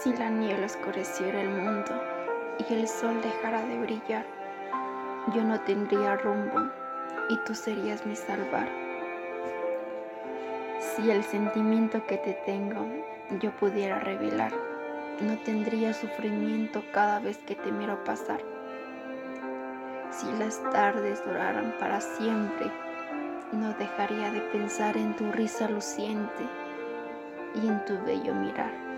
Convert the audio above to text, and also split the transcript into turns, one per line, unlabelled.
Si la niebla oscureciera el mundo y el sol dejara de brillar, yo no tendría rumbo y tú serías mi salvar. Si el sentimiento que te tengo yo pudiera revelar, no tendría sufrimiento cada vez que te miro pasar. Si las tardes duraran para siempre, no dejaría de pensar en tu risa luciente y en tu bello mirar.